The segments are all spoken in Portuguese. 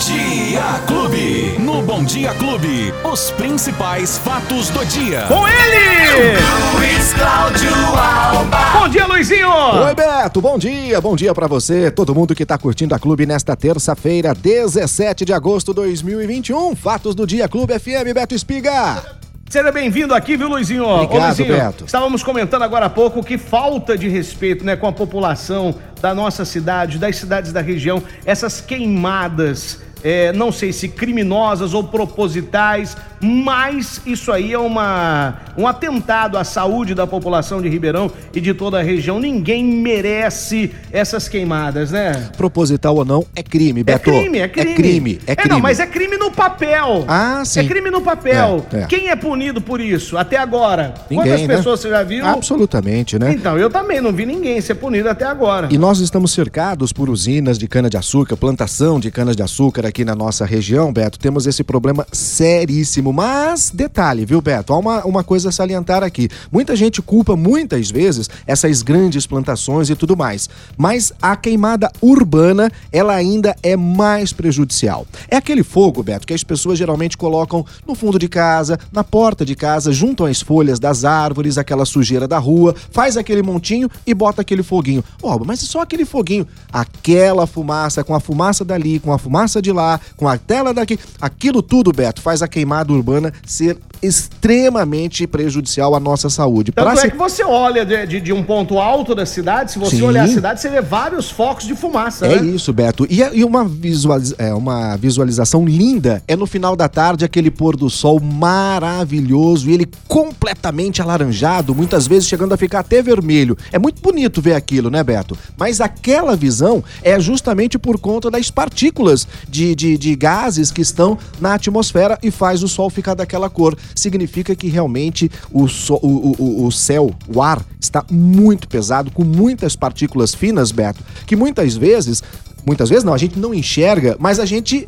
Dia Clube. No Bom Dia Clube, os principais fatos do dia. Com ele! Luiz Cláudio Alba. Bom dia, Luizinho! Oi, Beto, bom dia, bom dia pra você, todo mundo que tá curtindo a Clube nesta terça-feira, 17 de agosto de 2021. Fatos do Dia Clube FM, Beto Espiga. Seja bem-vindo aqui, viu, Luizinho? Obrigado, Ô, Luizinho, Beto. Estávamos comentando agora há pouco que falta de respeito né, com a população da nossa cidade, das cidades da região, essas queimadas. É, não sei se criminosas ou propositais, mas isso aí é uma, um atentado à saúde da população de Ribeirão e de toda a região. Ninguém merece essas queimadas, né? Proposital ou não, é crime, É Beto. crime, é crime. É crime, é crime. não, mas é crime no papel. Ah, sim. É crime no papel. É, é. Quem é punido por isso até agora? Ninguém, Quantas né? pessoas você já viu? Absolutamente, né? Então, eu também não vi ninguém ser punido até agora. E nós estamos cercados por usinas de cana-de-açúcar, plantação de cana-de-açúcar aqui na nossa região, Beto. Temos esse problema seríssimo. Mas, detalhe, viu, Beto? Há uma, uma coisa a salientar aqui. Muita gente culpa, muitas vezes, essas grandes plantações e tudo mais. Mas a queimada urbana, ela ainda é mais prejudicial. É aquele fogo, Beto, que as pessoas geralmente colocam no fundo de casa, na porta de casa, juntam as folhas das árvores, aquela sujeira da rua, faz aquele montinho e bota aquele foguinho. Ó, mas é só aquele foguinho. Aquela fumaça, com a fumaça dali, com a fumaça de lá, com a tela daqui, aquilo tudo, Beto, faz a queimada urbana ser extremamente prejudicial à nossa saúde. Tanto Pra é se- que você olha de, de- de um ponto alto da cidade, se você Sim. olhar a cidade, você vê vários focos de fumaça, É né? isso, Beto. E, e uma, visualiz- é, uma visualização linda é no final da tarde aquele pôr do sol maravilhoso e ele completamente alaranjado, muitas vezes chegando a ficar até vermelho. É muito bonito ver aquilo, né, Beto? Mas aquela visão é justamente por conta das partículas de, de, de gases que estão na atmosfera e faz o sol ficar daquela cor. Significa que realmente o, so- o, o, o céu, o ar, está muito pesado, com muitas partículas finas, Beto, que muitas vezes, muitas vezes não, a gente não enxerga, mas a gente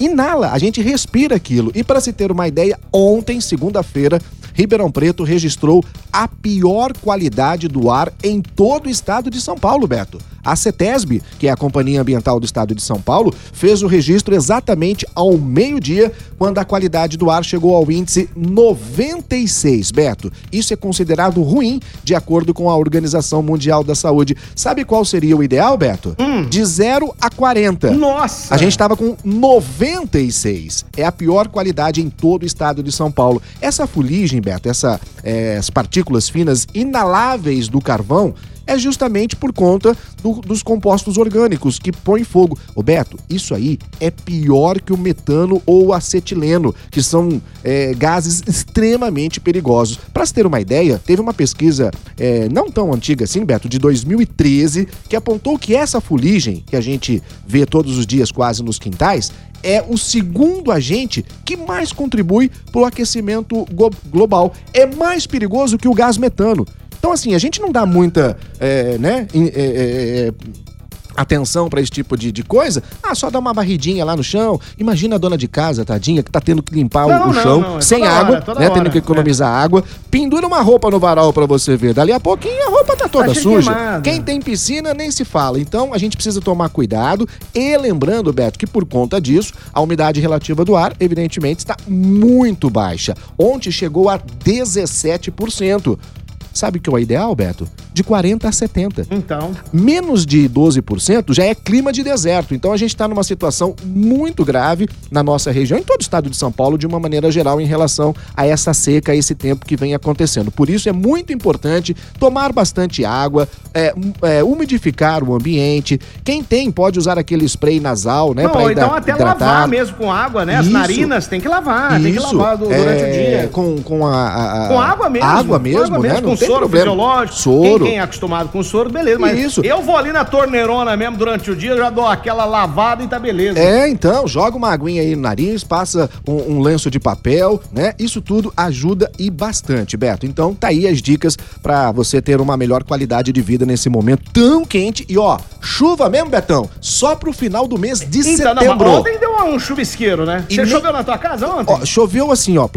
inala, a gente respira aquilo. E para se ter uma ideia, ontem, segunda-feira, Ribeirão Preto registrou a pior qualidade do ar em todo o estado de São Paulo, Beto. A CETESB, que é a Companhia Ambiental do Estado de São Paulo, fez o registro exatamente ao meio-dia, quando a qualidade do ar chegou ao índice 96, Beto. Isso é considerado ruim, de acordo com a Organização Mundial da Saúde. Sabe qual seria o ideal, Beto? De 0 a 40. Nossa! A gente estava com 96. É a pior qualidade em todo o estado de São Paulo. Essa fuligem, Beto, essa, eh, as partículas finas inaláveis do carvão é justamente por conta do- dos compostos orgânicos que põem fogo. Ô Beto, isso aí é pior que o metano ou o acetileno, que são eh, gases extremamente perigosos. Para se ter uma ideia, teve uma pesquisa eh, não tão antiga assim, Beto, de 2013, que apontou que essa fuligem, que a gente vê todos os dias quase nos quintais, é o segundo agente que mais contribui para o aquecimento global. É mais perigoso que o gás metano. Então, assim, a gente não dá muita, é, né, é, é, é, atenção para esse tipo de, de coisa. Ah, só dá uma barridinha lá no chão. Imagina a dona de casa, tadinha, que tá tendo que limpar o- Não, o não, chão não, é sem água, hora, né, hora, tendo que economizar água. Pendura uma roupa no varal para você ver. Dali a pouquinho a roupa tá toda Tá suja. Quem tem piscina nem se fala. Então a gente precisa tomar cuidado. E lembrando, Beto, que por conta disso, a umidade relativa do ar, evidentemente, está muito baixa. Ontem chegou a 17%. Sabe o que é o ideal, Beto? De 40 a 70. Então, Menos de 12% já é clima de deserto. Então a gente está numa situação muito grave na nossa região, em todo o estado de São Paulo, de uma maneira geral, em relação a essa seca, a esse tempo que vem acontecendo. Por isso é muito importante tomar bastante água, é, é, umidificar o ambiente. Quem tem pode usar aquele spray nasal, né? não, pra então até hidratar. lavar mesmo com água, né? As Isso. narinas tem que lavar, tem que Isso, lavar du- durante é, o dia. Com, com a, a- Com água mesmo. Água mesmo, água né? mesmo, com tem soro problema. fisiológico. Soro. Quem, quem é acostumado com soro, beleza. Mas Isso. eu vou ali na torneirona mesmo durante o dia, já dou aquela lavada e tá beleza. É, então, joga uma aguinha aí no nariz, passa um, um lenço de papel, né? Isso tudo ajuda e bastante, Beto. Então, tá aí as dicas pra você ter uma melhor qualidade de vida nesse momento tão quente. E ó, chuva mesmo, Betão, só pro final do mês de Então, não, setembro. ontem deu um chuvisqueiro, né? E Você nem- choveu na tua casa ontem? Ó, choveu assim, ó.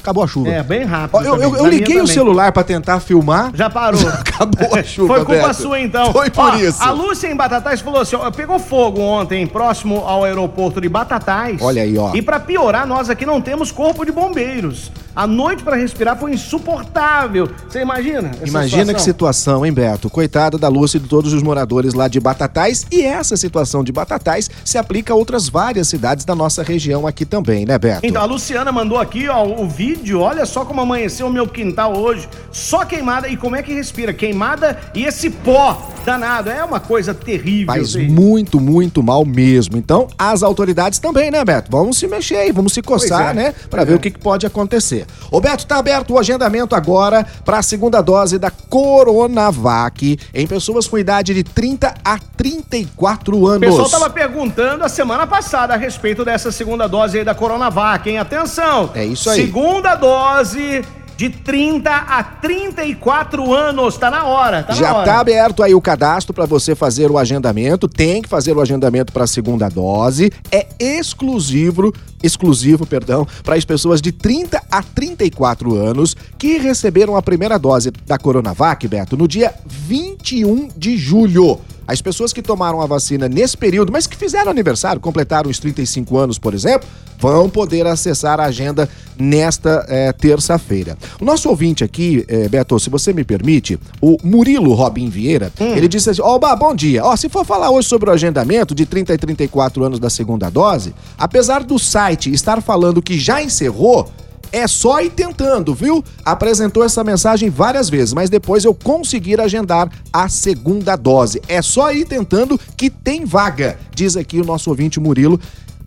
Acabou a chuva. É, bem rápido. Eu, eu- eu liguei o celular pra tentar filmar. Já parou. Acabou a chuva, Foi culpa Beto. sua, então. Foi por Ó, isso. A Lúcia em Batatais falou assim: ó, pegou fogo ontem, próximo ao aeroporto de Batatais. Olha aí, ó. E pra piorar, nós aqui não temos corpo de bombeiros. A noite pra respirar foi insuportável. Você imagina? Imagina que situação, hein, Beto? Coitada da Lúcia e de todos os moradores lá de Batatais. E essa situação de Batatais se aplica a outras várias cidades da nossa região aqui também, né, Beto? Então, a Luciana mandou aqui, ó, o vídeo. Olha só como amanheceu o meu quintal hoje. Só queimada. E como é que respira? Queimada e esse pó danado. É uma coisa terrível. Faz muito, muito mal mesmo. Então, as autoridades também, né, Beto? Vamos se mexer aí, vamos se coçar, é. né? Pra Pois ver é. o que, que pode acontecer. Ô, Beto, tá aberto o agendamento agora para a segunda dose da Coronavac em pessoas com idade de 30 a 34 O anos. pessoal tava perguntando a semana passada a respeito dessa segunda dose aí da Coronavac, hein? Atenção! É isso aí. Segunda dose de 30 a 34 anos. Tá na hora, tá Já na hora. tá aberto aí o cadastro para você fazer o agendamento. Tem que fazer o agendamento para a segunda dose. É exclusivo, exclusivo, perdão, para as pessoas de 30 a 34 anos que receberam a primeira dose da Coronavac, Beto, no dia 21 de julho. As pessoas que tomaram a vacina nesse período, mas que fizeram aniversário, completaram os 35 anos, por exemplo, vão poder acessar a agenda nesta eh, terça-feira. O nosso ouvinte aqui, eh, Beto, se você me permite, o Murilo Robin Vieira, ele disse assim: Oba, bom dia. Ó, se for falar hoje sobre o agendamento de 30 e 34 anos da segunda dose, apesar do site estar falando que já encerrou, é só ir tentando, viu? Apresentou essa mensagem várias vezes, mas depois eu conseguir agendar a segunda dose. É só ir tentando que tem vaga, diz aqui o nosso ouvinte Murilo.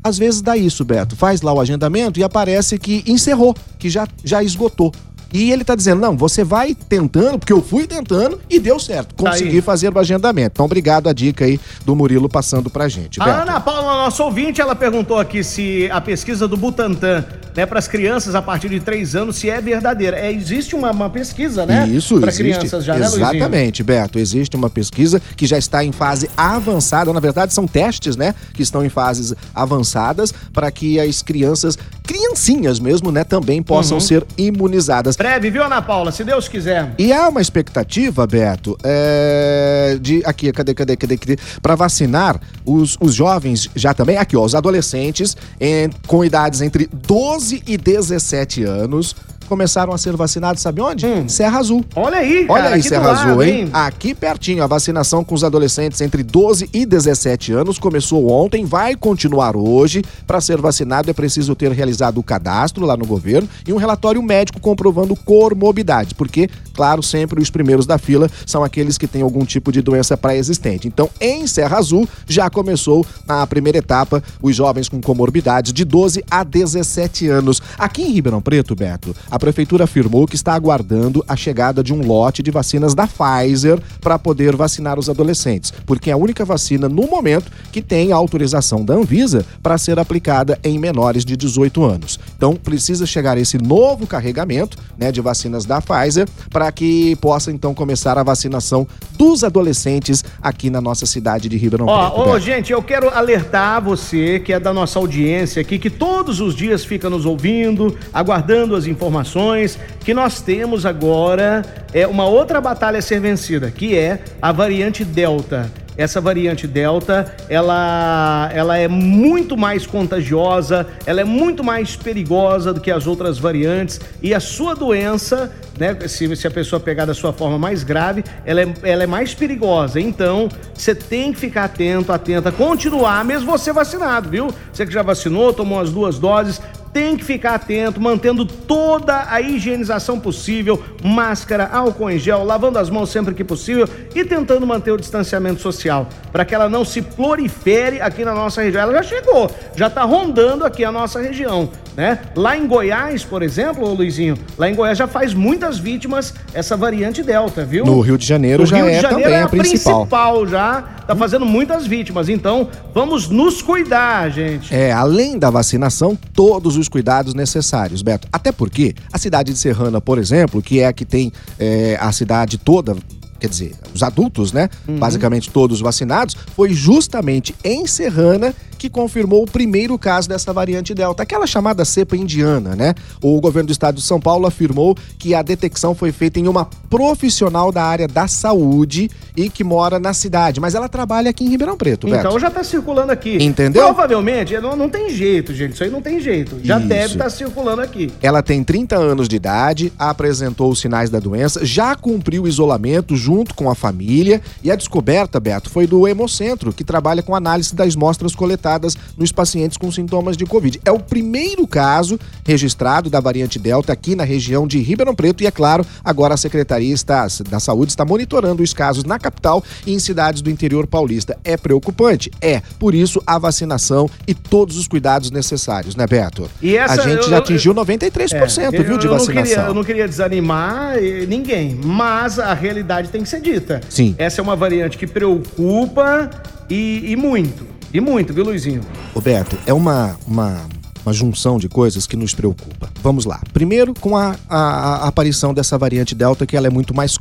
Às vezes dá isso, Beto. Faz lá o agendamento e aparece que encerrou, que já, já esgotou. E ele tá dizendo: não, você vai tentando, porque eu fui tentando e deu certo. Tá Consegui aí. fazer o agendamento. Então, obrigado a dica aí do Murilo passando pra gente. A Beto. Ana Paula, nossa ouvinte, ela perguntou aqui se a pesquisa do Butantan, né, para as crianças a partir de 3 anos, se é verdadeira. É, existe uma, uma pesquisa, né? Isso, Para crianças já, né? Exatamente, Beto. Existe uma pesquisa que já está em fase avançada. Na verdade, são testes, né? Que estão em fases avançadas para que as crianças, criancinhas mesmo, né, também Uhum. possam ser imunizadas. Breve, viu, Ana Paula? Se Deus quiser. E há uma expectativa, Beto, é, de aqui, cadê, cadê, cadê, cadê? Para vacinar os, os jovens já também, aqui, ó, os adolescentes em- com idades entre 12 e 17 anos começaram a ser vacinados, sabe onde? Hum. Serra Azul. Olha aí, Olha cara, aí, aqui do Serra lado, Azul, hein? Aqui pertinho, a vacinação com os adolescentes entre 12 e 17 anos começou ontem, vai continuar hoje. Para ser vacinado é preciso ter realizado o cadastro lá no governo e um relatório médico comprovando comorbidades, porque, claro, sempre os primeiros da fila são aqueles que têm algum tipo de doença pré-existente. Então, em Serra Azul, já começou na primeira etapa os jovens com comorbidades de 12 a 17 anos. Aqui em Ribeirão Preto, Beto, a prefeitura afirmou que está aguardando a chegada de um lote de vacinas da Pfizer para poder vacinar os adolescentes, porque é a única vacina no momento que tem autorização da Anvisa para ser aplicada em menores de 18 anos. Então precisa chegar esse novo carregamento, né, de vacinas da Pfizer para que possa então começar a vacinação dos adolescentes aqui na nossa cidade de Ribeirão Preto. Ó, ô, Beto. gente, eu quero alertar você que é da nossa audiência aqui, que todos os dias fica nos ouvindo, aguardando as informações, que nós temos agora é uma outra batalha a ser vencida, que é a variante Delta. Essa variante Delta, ela, ela é muito mais contagiosa, ela é muito mais perigosa do que as outras variantes e a sua doença, né, se, se a pessoa pegar da sua forma mais grave, ela é, ela é mais perigosa. Então, você tem que ficar atento, atenta, continuar, mesmo você vacinado, viu? Você que já vacinou, tomou as duas doses, tem que ficar atento, mantendo toda a higienização possível, máscara, álcool em gel, lavando as mãos sempre que possível e tentando manter o distanciamento social, para que ela não se prolifere aqui na nossa região. Ela já chegou, já está rondando aqui a nossa região, né? Lá em Goiás, por exemplo, ô Luizinho, lá em Goiás já faz muitas vítimas essa variante Delta, viu? No Rio de Janeiro No já Rio de é Janeiro também é a principal. principal já, tá fazendo muitas vítimas. Então, vamos nos cuidar, gente. É, além da vacinação, todos os cuidados necessários, Beto. Até porque a cidade de Serrana, por exemplo, que é a que tem é, a cidade toda. Quer dizer, os adultos, né? Uhum. Basicamente todos vacinados, foi justamente em Serrana que confirmou o primeiro caso dessa variante Delta, aquela chamada cepa indiana, né? O governo do estado de São Paulo afirmou que a detecção foi feita em uma profissional da área da saúde e que mora na cidade, mas ela trabalha aqui em Ribeirão Preto, Beto. Então já tá circulando aqui. Entendeu? Provavelmente, não, não tem jeito, gente. Isso aí não tem jeito. Já Isso. deve estar circulando aqui. Ela tem 30 anos de idade, apresentou os sinais da doença, já cumpriu o isolamento junto com a família e a descoberta, Beto, foi do Hemocentro, que trabalha com análise das mostras coletadas nos pacientes com sintomas de Covid. É o primeiro caso registrado da variante Delta aqui na região de Ribeirão Preto e, é claro, agora a Secretaria está, da Saúde está monitorando os casos na capital e em cidades do interior paulista. É preocupante? É. Por isso, a vacinação e todos os cuidados necessários, né, Beto? E essa- a gente já atingiu 93%, É, viu, de eu não vacinação. queria- eu não queria desanimar eh, ninguém, mas a realidade tem que ser dita. Sim. Essa é uma variante que preocupa e, e muito. E muito, viu, Luizinho? Roberto, é uma, uma, uma junção de coisas que nos preocupa. Vamos lá. Primeiro, com a, a- a aparição dessa variante Delta, que ela é muito mais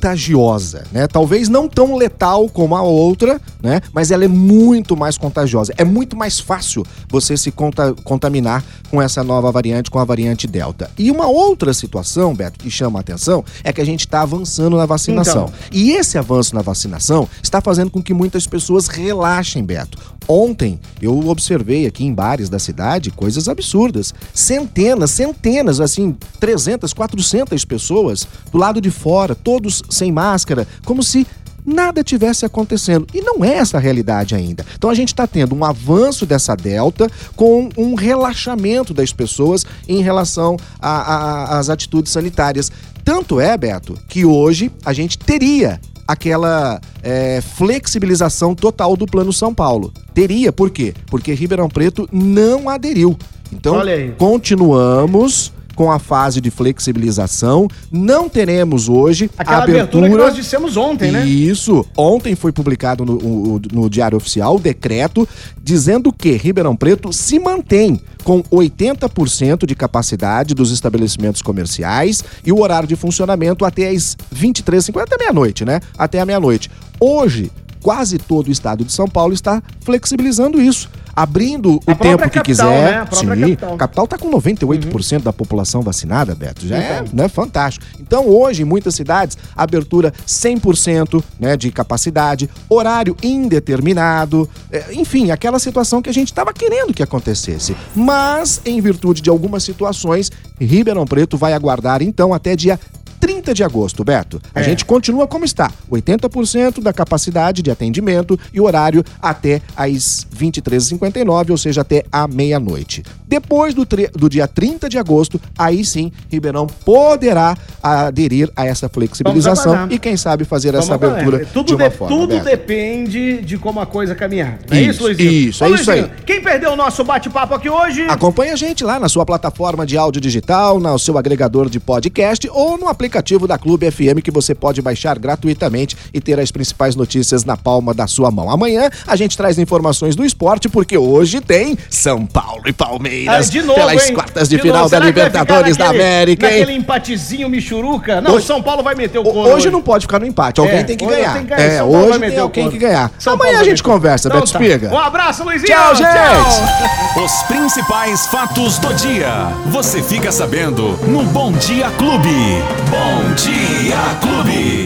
contagiosa, né? Talvez não tão letal como a outra, né? Mas ela é muito mais contagiosa. É muito mais fácil você se conta- contaminar com essa nova variante, com a variante Delta. E uma outra situação, Beto, que chama a atenção, é que a gente está avançando na vacinação. Então. E esse avanço na vacinação está fazendo com que muitas pessoas relaxem, Beto. Ontem eu observei aqui em bares da cidade coisas absurdas. Centenas, centenas, assim, 300, 400 pessoas do lado de fora, todos sem máscara, como se nada tivesse acontecendo. E não é essa a realidade ainda. Então a gente está tendo um avanço dessa delta com um relaxamento das pessoas em relação às atitudes sanitárias. Tanto é, Beto, que hoje a gente teria aquela é, flexibilização total do Plano São Paulo. Teria, por quê? Porque Ribeirão Preto não aderiu. Então, continuamos com a fase de flexibilização. Não teremos hoje Aquela a abertura, abertura que nós dissemos ontem, né? isso. Ontem foi publicado no, o- no Diário Oficial o decreto dizendo que Ribeirão Preto se mantém com 80% de capacidade dos estabelecimentos comerciais e o horário de funcionamento até as 23h50, até meia-noite, né? Até a meia-noite. Hoje, quase todo o estado de São Paulo está flexibilizando isso. Abrindo o A própria tempo que capital, quiser. né? A Sim, capital. capital está com 98% da população vacinada, Beto. Já é Então. né, fantástico. Então, hoje, em muitas cidades, abertura 100% né, de capacidade, horário indeterminado, é, enfim, aquela situação que a gente estava querendo que acontecesse. Mas, em virtude de algumas situações, Ribeirão Preto vai aguardar, então, até dia 30 de agosto, Beto. A É. gente continua como está: 80% da capacidade de atendimento e horário até às 23h59, ou seja, até a meia-noite. Depois do, do dia 30 de agosto, aí sim, Ribeirão poderá aderir a essa flexibilização e, quem sabe, fazer essa Vamos abertura aguardar. tudo de uma de- forma. Tudo Beto. depende de como a coisa caminhar. Não é isso, Isso, Luizinho? isso, é Ô, isso aí. Luizinho, Quem perdeu o nosso bate-papo aqui hoje? Acompanhe a gente lá na sua plataforma de áudio digital, no seu agregador de podcast ou no aplicativo da Clube FM que você pode baixar gratuitamente e ter as principais notícias na palma da sua mão. Amanhã a gente traz informações do esporte porque hoje tem São Paulo e Palmeiras Ah, de novo, pelas hein? quartas de, De final novo. da Libertadores ficar da naquele- América, hein? Naquele empatezinho michuruca? Não, Hoje- São Paulo vai meter o gol. Hoje não pode ficar no empate, alguém É, tem que hoje ganhar. tem que ganhar, É, hoje meter tem alguém que ganhar. São Amanhã Paulo a gente conversa, Então Beto tá. Espiga. Um abraço, Luizinho. Tchau, gente. Os principais fatos do dia. Você fica sabendo no Bom Dia Clube. Bom Dia Clube.